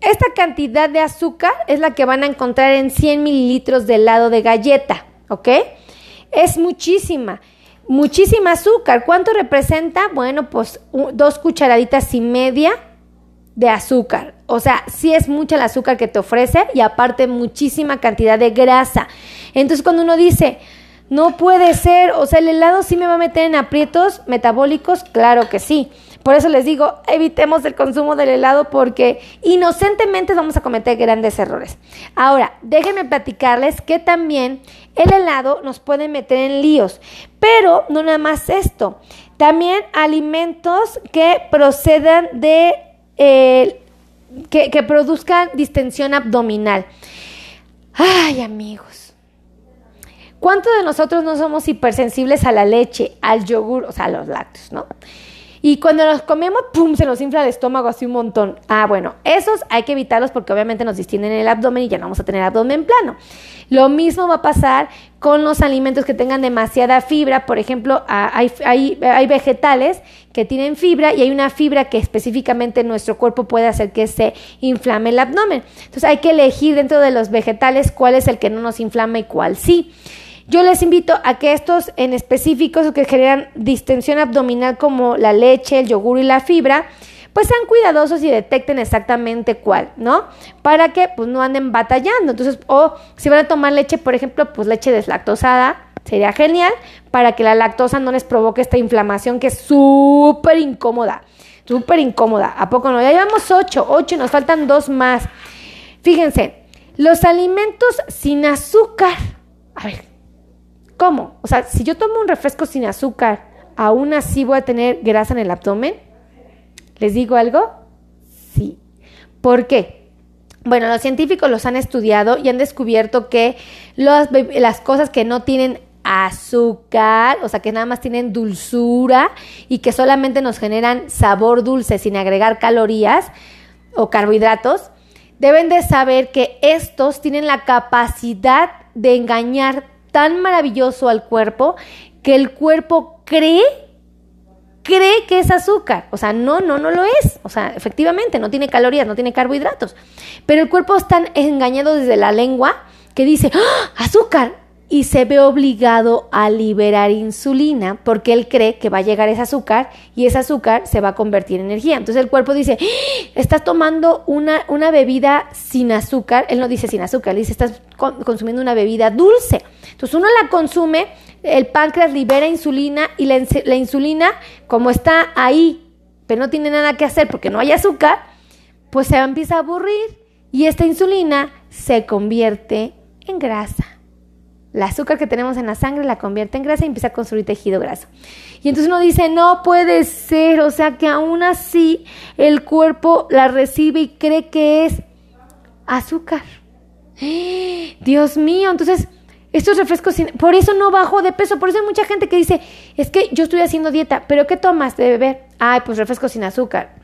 Esta cantidad de azúcar es la que van a encontrar en 100 mililitros de helado de galleta, ¿ok? Es muchísima, muchísima azúcar. ¿Cuánto representa? Bueno, pues dos cucharaditas y media de azúcar. O sea, sí es mucha el azúcar que te ofrece y aparte muchísima cantidad de grasa. Entonces cuando uno dice, no puede ser, o sea, el helado sí me va a meter en aprietos metabólicos, claro que sí. Por eso les digo, evitemos el consumo del helado porque inocentemente vamos a cometer grandes errores. Ahora, déjenme platicarles que también el helado nos puede meter en líos, pero no nada más esto, también alimentos que procedan de, eh, que, que produzcan distensión abdominal. Ay, amigos ¿Cuántos de nosotros no somos hipersensibles a la leche, al yogur, o sea, a los lácteos, ¿no? Y cuando los comemos, ¡pum!, se nos infla el estómago así un montón. Ah, bueno, esos hay que evitarlos porque obviamente nos distienden el abdomen y ya no vamos a tener abdomen plano. Lo mismo va a pasar con los alimentos que tengan demasiada fibra. Por ejemplo, hay, hay, vegetales que tienen fibra y hay una fibra que específicamente nuestro cuerpo puede hacer que se inflame el abdomen. Entonces hay que elegir dentro de los vegetales cuál es el que no nos inflama y cuál sí. Yo les invito a que estos en específicos que generan distensión abdominal como la leche, el yogur y la fibra, pues sean cuidadosos y detecten exactamente cuál, ¿no? Para que pues no anden batallando. Entonces, o si van a tomar leche, por ejemplo, pues leche deslactosada, sería genial para que la lactosa no les provoque esta inflamación que es súper incómoda, súper incómoda. ¿A poco no? Ya llevamos ocho, ocho, nos faltan dos más. Fíjense, los alimentos sin azúcar. A ver, ¿Cómo? O sea, si yo tomo un refresco sin azúcar, ¿aún así voy a tener grasa en el abdomen? ¿Les digo algo? Sí. ¿Por qué? Bueno, los científicos los han estudiado y han descubierto que las cosas que no tienen azúcar, o sea, que nada más tienen dulzura y que solamente nos generan sabor dulce sin agregar calorías o carbohidratos, deben de saber que estos tienen la capacidad de engañar tan maravilloso al cuerpo que el cuerpo cree cree que es azúcar. O sea, no, no, no lo es. O sea, efectivamente, no tiene calorías, no tiene carbohidratos. Pero el cuerpo es tan engañado desde la lengua que dice, ¡Ah! azúcar y se ve obligado a liberar insulina porque él cree que va a llegar ese azúcar y ese azúcar se va a convertir en energía. Entonces el cuerpo dice, ¡Ah! estás tomando una, una bebida sin azúcar, él no dice sin azúcar, él dice, estás consumiendo una bebida dulce. Entonces uno la consume, el páncreas libera insulina y la, la insulina, como está ahí, pero no tiene nada que hacer porque no hay azúcar, pues se empieza a aburrir y esta insulina se convierte en grasa. El azúcar que tenemos en la sangre la convierte en grasa y empieza a construir tejido graso. Y entonces uno dice, no puede ser, o sea que aún así el cuerpo la recibe y cree que es azúcar. Dios mío, entonces estos refrescos, por eso no bajo de peso, por eso hay mucha gente que dice, es que yo estoy haciendo dieta, pero ¿qué tomas de beber? Ay, pues refresco sin azúcar.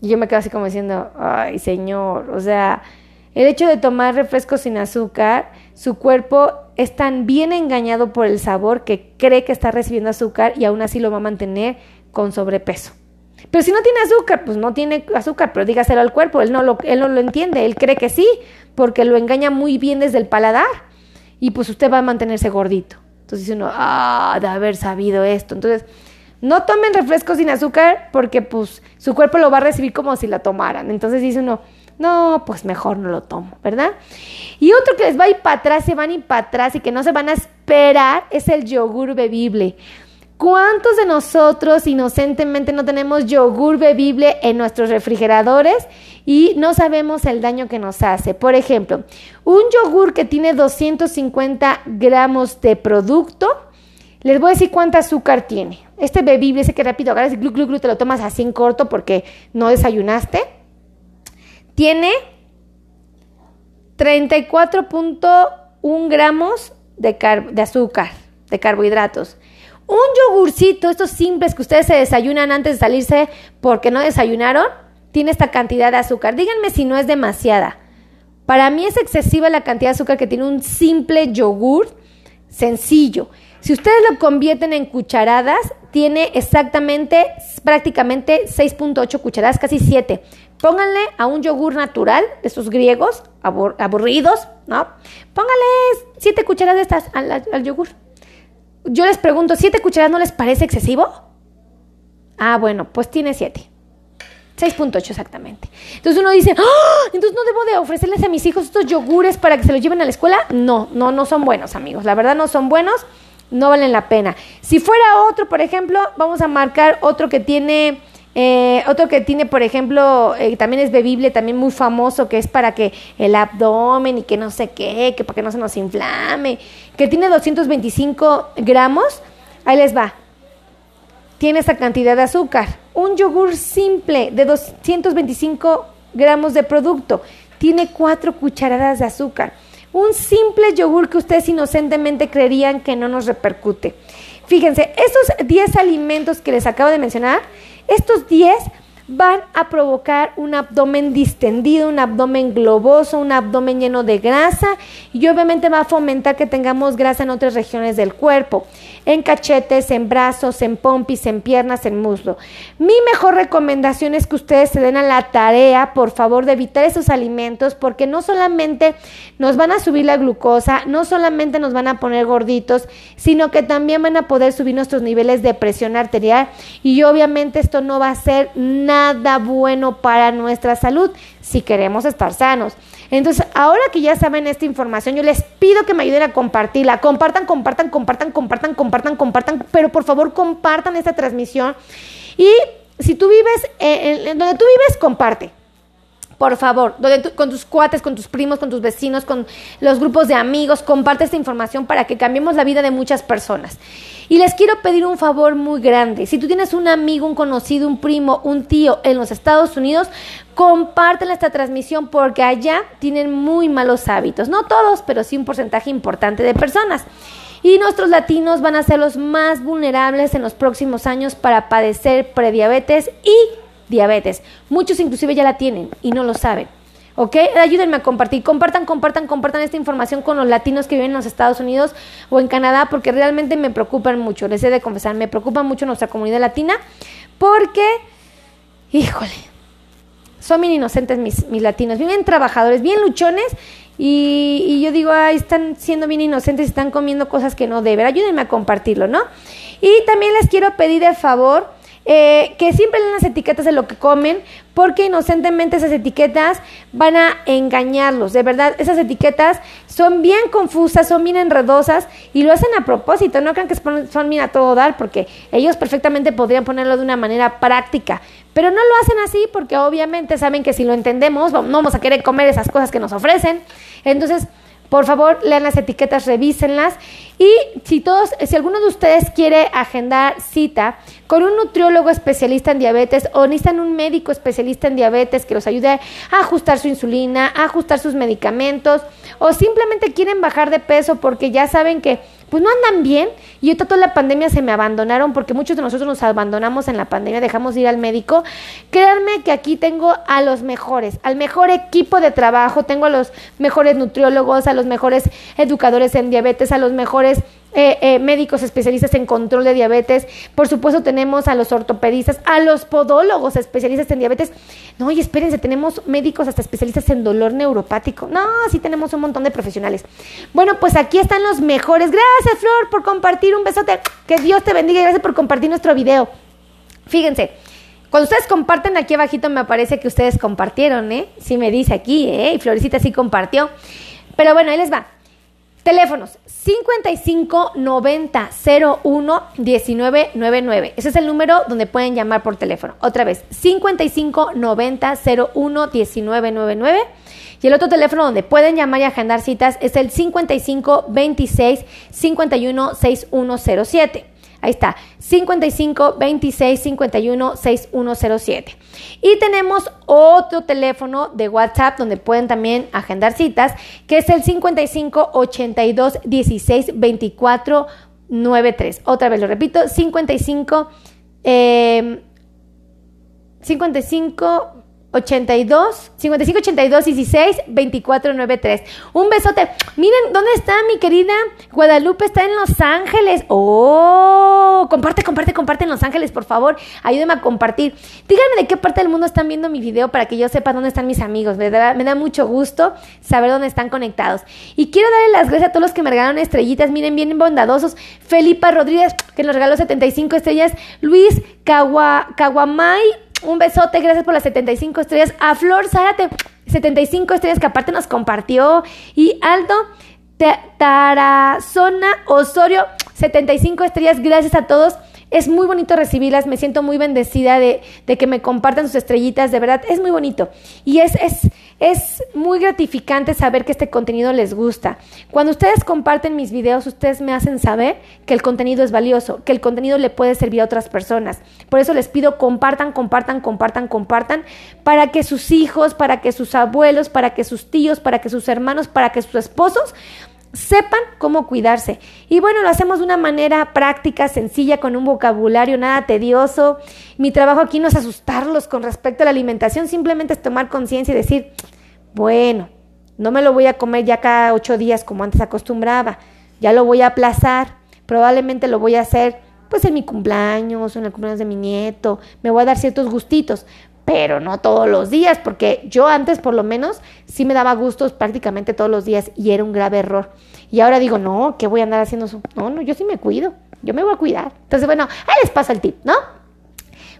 Y yo me quedo así como diciendo, ay, señor, o sea, el hecho de tomar refrescos sin azúcar, su cuerpo es tan bien engañado por el sabor que cree que está recibiendo azúcar y aún así lo va a mantener con sobrepeso. Pero si no tiene azúcar, pues no tiene azúcar, pero dígaselo al cuerpo, él no lo, él no lo entiende, él cree que sí, porque lo engaña muy bien desde el paladar y pues usted va a mantenerse gordito. Entonces dice uno, ah, de haber sabido esto. Entonces, no tomen refrescos sin azúcar porque pues su cuerpo lo va a recibir como si la tomaran. Entonces dice uno, no, pues mejor no lo tomo, ¿verdad? Y otro que les va a ir para atrás, se van a para atrás y que no se van a esperar es el yogur bebible. ¿Cuántos de nosotros inocentemente no tenemos yogur bebible en nuestros refrigeradores y no sabemos el daño que nos hace? Por ejemplo, un yogur que tiene 250 gramos de producto, les voy a decir cuánta azúcar tiene. Este bebible, ese que rápido agarras y glu, glu, glu, te lo tomas así en corto porque no desayunaste, tiene 34.1 gramos de, de azúcar, de carbohidratos. Un yogurcito, estos simples que ustedes se desayunan antes de salirse porque no desayunaron, tiene esta cantidad de azúcar. Díganme si no es demasiada. Para mí es excesiva la cantidad de azúcar que tiene un simple yogur sencillo. Si ustedes lo convierten en cucharadas, tiene exactamente, prácticamente 6.8 cucharadas, casi 7. Pónganle a un yogur natural de esos griegos aburridos, ¿no? Pónganle 7 cucharadas de estas al yogur yo les pregunto, ¿siete cucharadas no les parece excesivo? Ah, bueno, pues tiene siete. 6.8 exactamente. Entonces uno dice, ¡Ah! entonces no debo de ofrecerles a mis hijos estos yogures para que se los lleven a la escuela. No, no, no son buenos, amigos. La verdad no son buenos, no valen la pena. Si fuera otro, por ejemplo, vamos a marcar otro que tiene eh, otro que tiene, por ejemplo, eh, también es bebible, también muy famoso, que es para que el abdomen y que no sé qué, que para que no se nos inflame, que tiene 225 gramos. Ahí les va. Tiene esa cantidad de azúcar. Un yogur simple de 225 gramos de producto. Tiene 4 cucharadas de azúcar. Un simple yogur que ustedes inocentemente creerían que no nos repercute. Fíjense, estos 10 alimentos que les acabo de mencionar estos 10 van a provocar un abdomen distendido, un abdomen globoso, un abdomen lleno de grasa y obviamente va a fomentar que tengamos grasa en otras regiones del cuerpo, en cachetes, en brazos, en pompis, en piernas, en muslo. Mi mejor recomendación es que ustedes se den a la tarea, por favor, de evitar esos alimentos porque no solamente nos van a subir la glucosa, no solamente nos van a poner gorditos, sino que también van a poder subir nuestros niveles de presión arterial y obviamente esto no va a ser nada nada bueno para nuestra salud si queremos estar sanos. Entonces, ahora que ya saben esta información, yo les pido que me ayuden a compartirla. Compartan, compartan, compartan, compartan, compartan, compartan, pero por favor compartan esta transmisión. Y si tú vives, en donde tú vives, comparte por favor, con tus cuates, con tus primos, con tus vecinos, con los grupos de amigos, comparte esta información para que cambiemos la vida de muchas personas. Y les quiero pedir un favor muy grande. Si tú tienes un amigo, un conocido, un primo, un tío en los Estados Unidos, comparten esta transmisión porque allá tienen muy malos hábitos. No todos, pero sí un porcentaje importante de personas. Y nuestros latinos van a ser los más vulnerables en los próximos años para padecer prediabetes y diabetes. Muchos inclusive ya la tienen y no lo saben. ¿Ok? Ayúdenme a compartir. Compartan, compartan, compartan esta información con los latinos que viven en los Estados Unidos o en Canadá porque realmente me preocupan mucho. Les he de confesar, me preocupa mucho nuestra comunidad latina porque, híjole, son bien inocentes mis, mis latinos, bien trabajadores, bien luchones y, yo digo, ay, están siendo bien inocentes, están comiendo cosas que no deben. Ayúdenme a compartirlo, ¿no? Y también les quiero pedir de favor eh, que siempre leen las etiquetas de lo que comen, porque inocentemente esas etiquetas van a engañarlos. De verdad, esas etiquetas son bien confusas, son bien enredosas y lo hacen a propósito. No crean que son bien a todo dar, porque ellos perfectamente podrían ponerlo de una manera práctica. Pero no lo hacen así porque obviamente saben que si lo entendemos, no vamos a querer comer esas cosas que nos ofrecen. Entonces, por favor, lean las etiquetas, revísenlas. Y si todos, si alguno de ustedes quiere agendar cita con un nutriólogo especialista en diabetes o necesitan un médico especialista en diabetes que los ayude a ajustar su insulina, a ajustar sus medicamentos o simplemente quieren bajar de peso porque ya saben que pues no andan bien. Y ahorita toda la pandemia se me abandonaron porque muchos de nosotros nos abandonamos en la pandemia, dejamos de ir al médico. Créanme que aquí tengo a los mejores, al mejor equipo de trabajo, tengo a los mejores nutriólogos, a los mejores educadores en diabetes, a los mejores eh, eh, médicos especialistas en control de diabetes. Por supuesto, tenemos a los ortopedistas, a los podólogos especialistas en diabetes. No, y espérense, tenemos médicos hasta especialistas en dolor neuropático. No, sí tenemos un montón de profesionales. Bueno, pues aquí están los mejores. Gracias, Flor, por compartir. Un besote. Que Dios te bendiga. Gracias por compartir nuestro video. Fíjense. Cuando ustedes comparten aquí abajito me aparece que ustedes compartieron, ¿eh? Sí me dice aquí, ¿eh? Y Florecita sí compartió. Pero bueno, ahí les va. Teléfonos 55 90 01 1999. Ese es el número donde pueden llamar por teléfono. Otra vez, 55 90 01 1999. Y el otro teléfono donde pueden llamar y agendar citas es el 55 26 51 6107. Ahí está, 55 26 51 6107. Y tenemos otro teléfono de WhatsApp donde pueden también agendar citas, que es el 55 82 16 24 93. Otra vez lo repito, 55 eh, 55 82 55 82 16 24 93. Un besote. Miren, ¿dónde está mi querida Guadalupe? Está en Los Ángeles. Oh, comparte, comparte, comparte en Los Ángeles, por favor. Ayúdenme a compartir. Díganme de qué parte del mundo están viendo mi video para que yo sepa dónde están mis amigos. Me da, mucho gusto saber dónde están conectados. Y quiero darle las gracias a todos los que me regalaron estrellitas. Miren, bien bondadosos. Felipa Rodríguez, que nos regaló 75 estrellas. Luis Kawamay un besote, gracias por las 75 estrellas. A Flor Zárate, 75 estrellas que aparte nos compartió. Y Aldo Tarazona Osorio, 75 estrellas. Gracias a todos. Es muy bonito recibirlas, me siento muy bendecida de, de, que me compartan sus estrellitas, de verdad, es muy bonito. Y es, es, es muy gratificante saber que este contenido les gusta. Cuando ustedes comparten mis videos, ustedes me hacen saber que el contenido es valioso, que el contenido le puede servir a otras personas. Por eso les pido compartan, compartan, compartan, compartan, para que sus hijos, para que sus abuelos, para que sus tíos, para que sus hermanos, para que sus esposos sepan cómo cuidarse. Y bueno, lo hacemos de una manera práctica, sencilla, con un vocabulario nada tedioso. Mi trabajo aquí no es asustarlos con respecto a la alimentación, simplemente es tomar conciencia y decir, bueno, no me lo voy a comer ya cada ocho días como antes acostumbraba, ya lo voy a aplazar, probablemente lo voy a hacer pues en mi cumpleaños en el cumpleaños de mi nieto, me voy a dar ciertos gustitos, pero no todos los días, porque yo antes por lo menos sí me daba gustos prácticamente todos los días y era un grave error. Y ahora digo, no, ¿qué voy a andar haciendo eso? No, no, yo sí me cuido, yo me voy a cuidar. Entonces, bueno, ahí les pasa el tip, ¿no?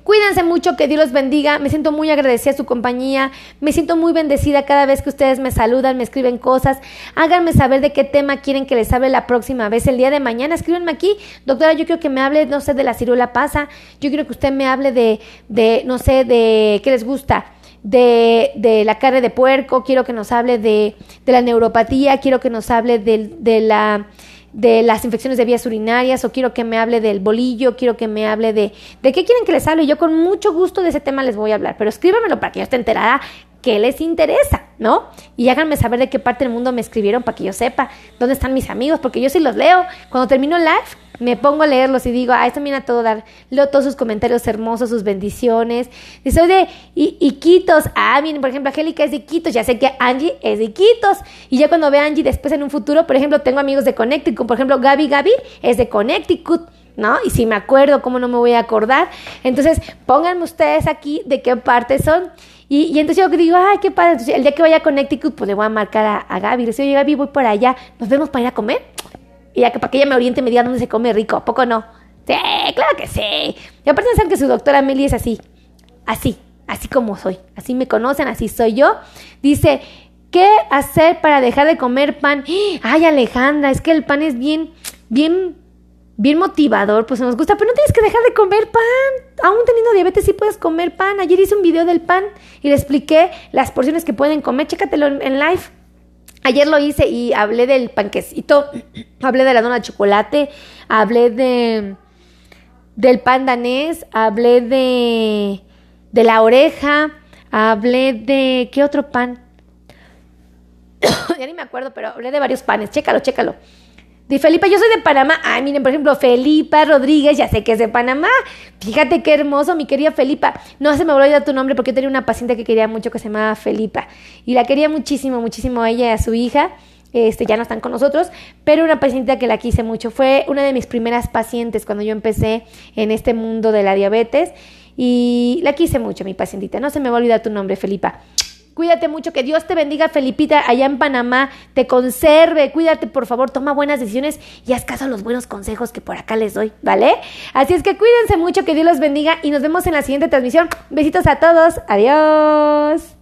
Cuídense mucho, que Dios los bendiga. Me siento muy agradecida su compañía. Me siento muy bendecida cada vez que ustedes me saludan, me escriben cosas. Háganme saber de qué tema quieren que les hable la próxima vez. El día de mañana, escríbenme aquí. Doctora, yo quiero que me hable, no sé, de la ciruela pasa. Yo quiero que usted me hable de, de no sé, de qué les gusta. De, de, la carne de puerco, quiero que nos hable de, de la neuropatía, quiero que nos hable de, de la de las infecciones de vías urinarias o quiero que me hable del bolillo, quiero que me hable de... ¿De qué quieren que les hable? Yo con mucho gusto de ese tema les voy a hablar, pero escríbamelo para que yo esté enterada qué les interesa, ¿no? Y háganme saber de qué parte del mundo me escribieron para que yo sepa dónde están mis amigos, porque yo sí los leo. Cuando termino el live, me pongo a leerlos y digo, ah, esto viene a todo dar. Leo todos sus comentarios hermosos, sus bendiciones. Dice, oye, y, Iquitos. Ah, miren, por ejemplo, Angélica es de Iquitos. Ya sé que Angie es de Iquitos. Y ya cuando ve a Angie después en un futuro, por ejemplo, tengo amigos de Connecticut. Por ejemplo, Gaby Gaby es de Connecticut. ¿No? Y si me acuerdo, ¿cómo no me voy a acordar? Entonces, pónganme ustedes aquí de qué parte son. Y, entonces yo digo, ay, qué padre. El día que vaya a Connecticut, pues le voy a marcar a, a Gaby. Le digo, oye, Gaby, voy por allá. ¿Nos vemos para ir a comer? Y ya que para que ella me oriente y me diga dónde se come rico. ¿A poco no? Sí, claro que sí. Y aparte saben que su doctora Meli es así. Así. Así como soy. Así me conocen, así soy yo. Dice, ¿qué hacer para dejar de comer pan? Ay, Alejandra, es que el pan es bien, bien bien motivador, pues nos gusta, pero no tienes que dejar de comer pan. Aún teniendo diabetes sí puedes comer pan. Ayer hice un video del pan y le expliqué las porciones que pueden comer. Chécatelo en, live. Ayer lo hice y hablé del panquecito, hablé de la dona de chocolate, hablé de del pan danés, hablé de de la oreja, hablé de ¿qué otro pan? ya ni me acuerdo, pero hablé de varios panes. Chécalo, chécalo De Felipa, yo soy de Panamá. Ay, miren, por ejemplo, Felipa Rodríguez, ya sé que es de Panamá. Fíjate qué hermoso, mi querida Felipa. No se me olvidó tu nombre porque yo tenía una paciente que quería mucho que se llamaba Felipa. Y la quería muchísimo, muchísimo a ella y a su hija. Este, ya no están con nosotros, pero una paciente que la quise mucho. Fue una de mis primeras pacientes cuando yo empecé en este mundo de la diabetes y la quise mucho, mi pacientita. No se me va a olvidar tu nombre, Felipa. Cuídate mucho, que Dios te bendiga, Felipita, allá en Panamá, te conserve, cuídate, por favor, toma buenas decisiones y haz caso a los buenos consejos que por acá les doy, ¿vale? Así es que cuídense mucho, que Dios los bendiga y nos vemos en la siguiente transmisión. Besitos a todos, adiós.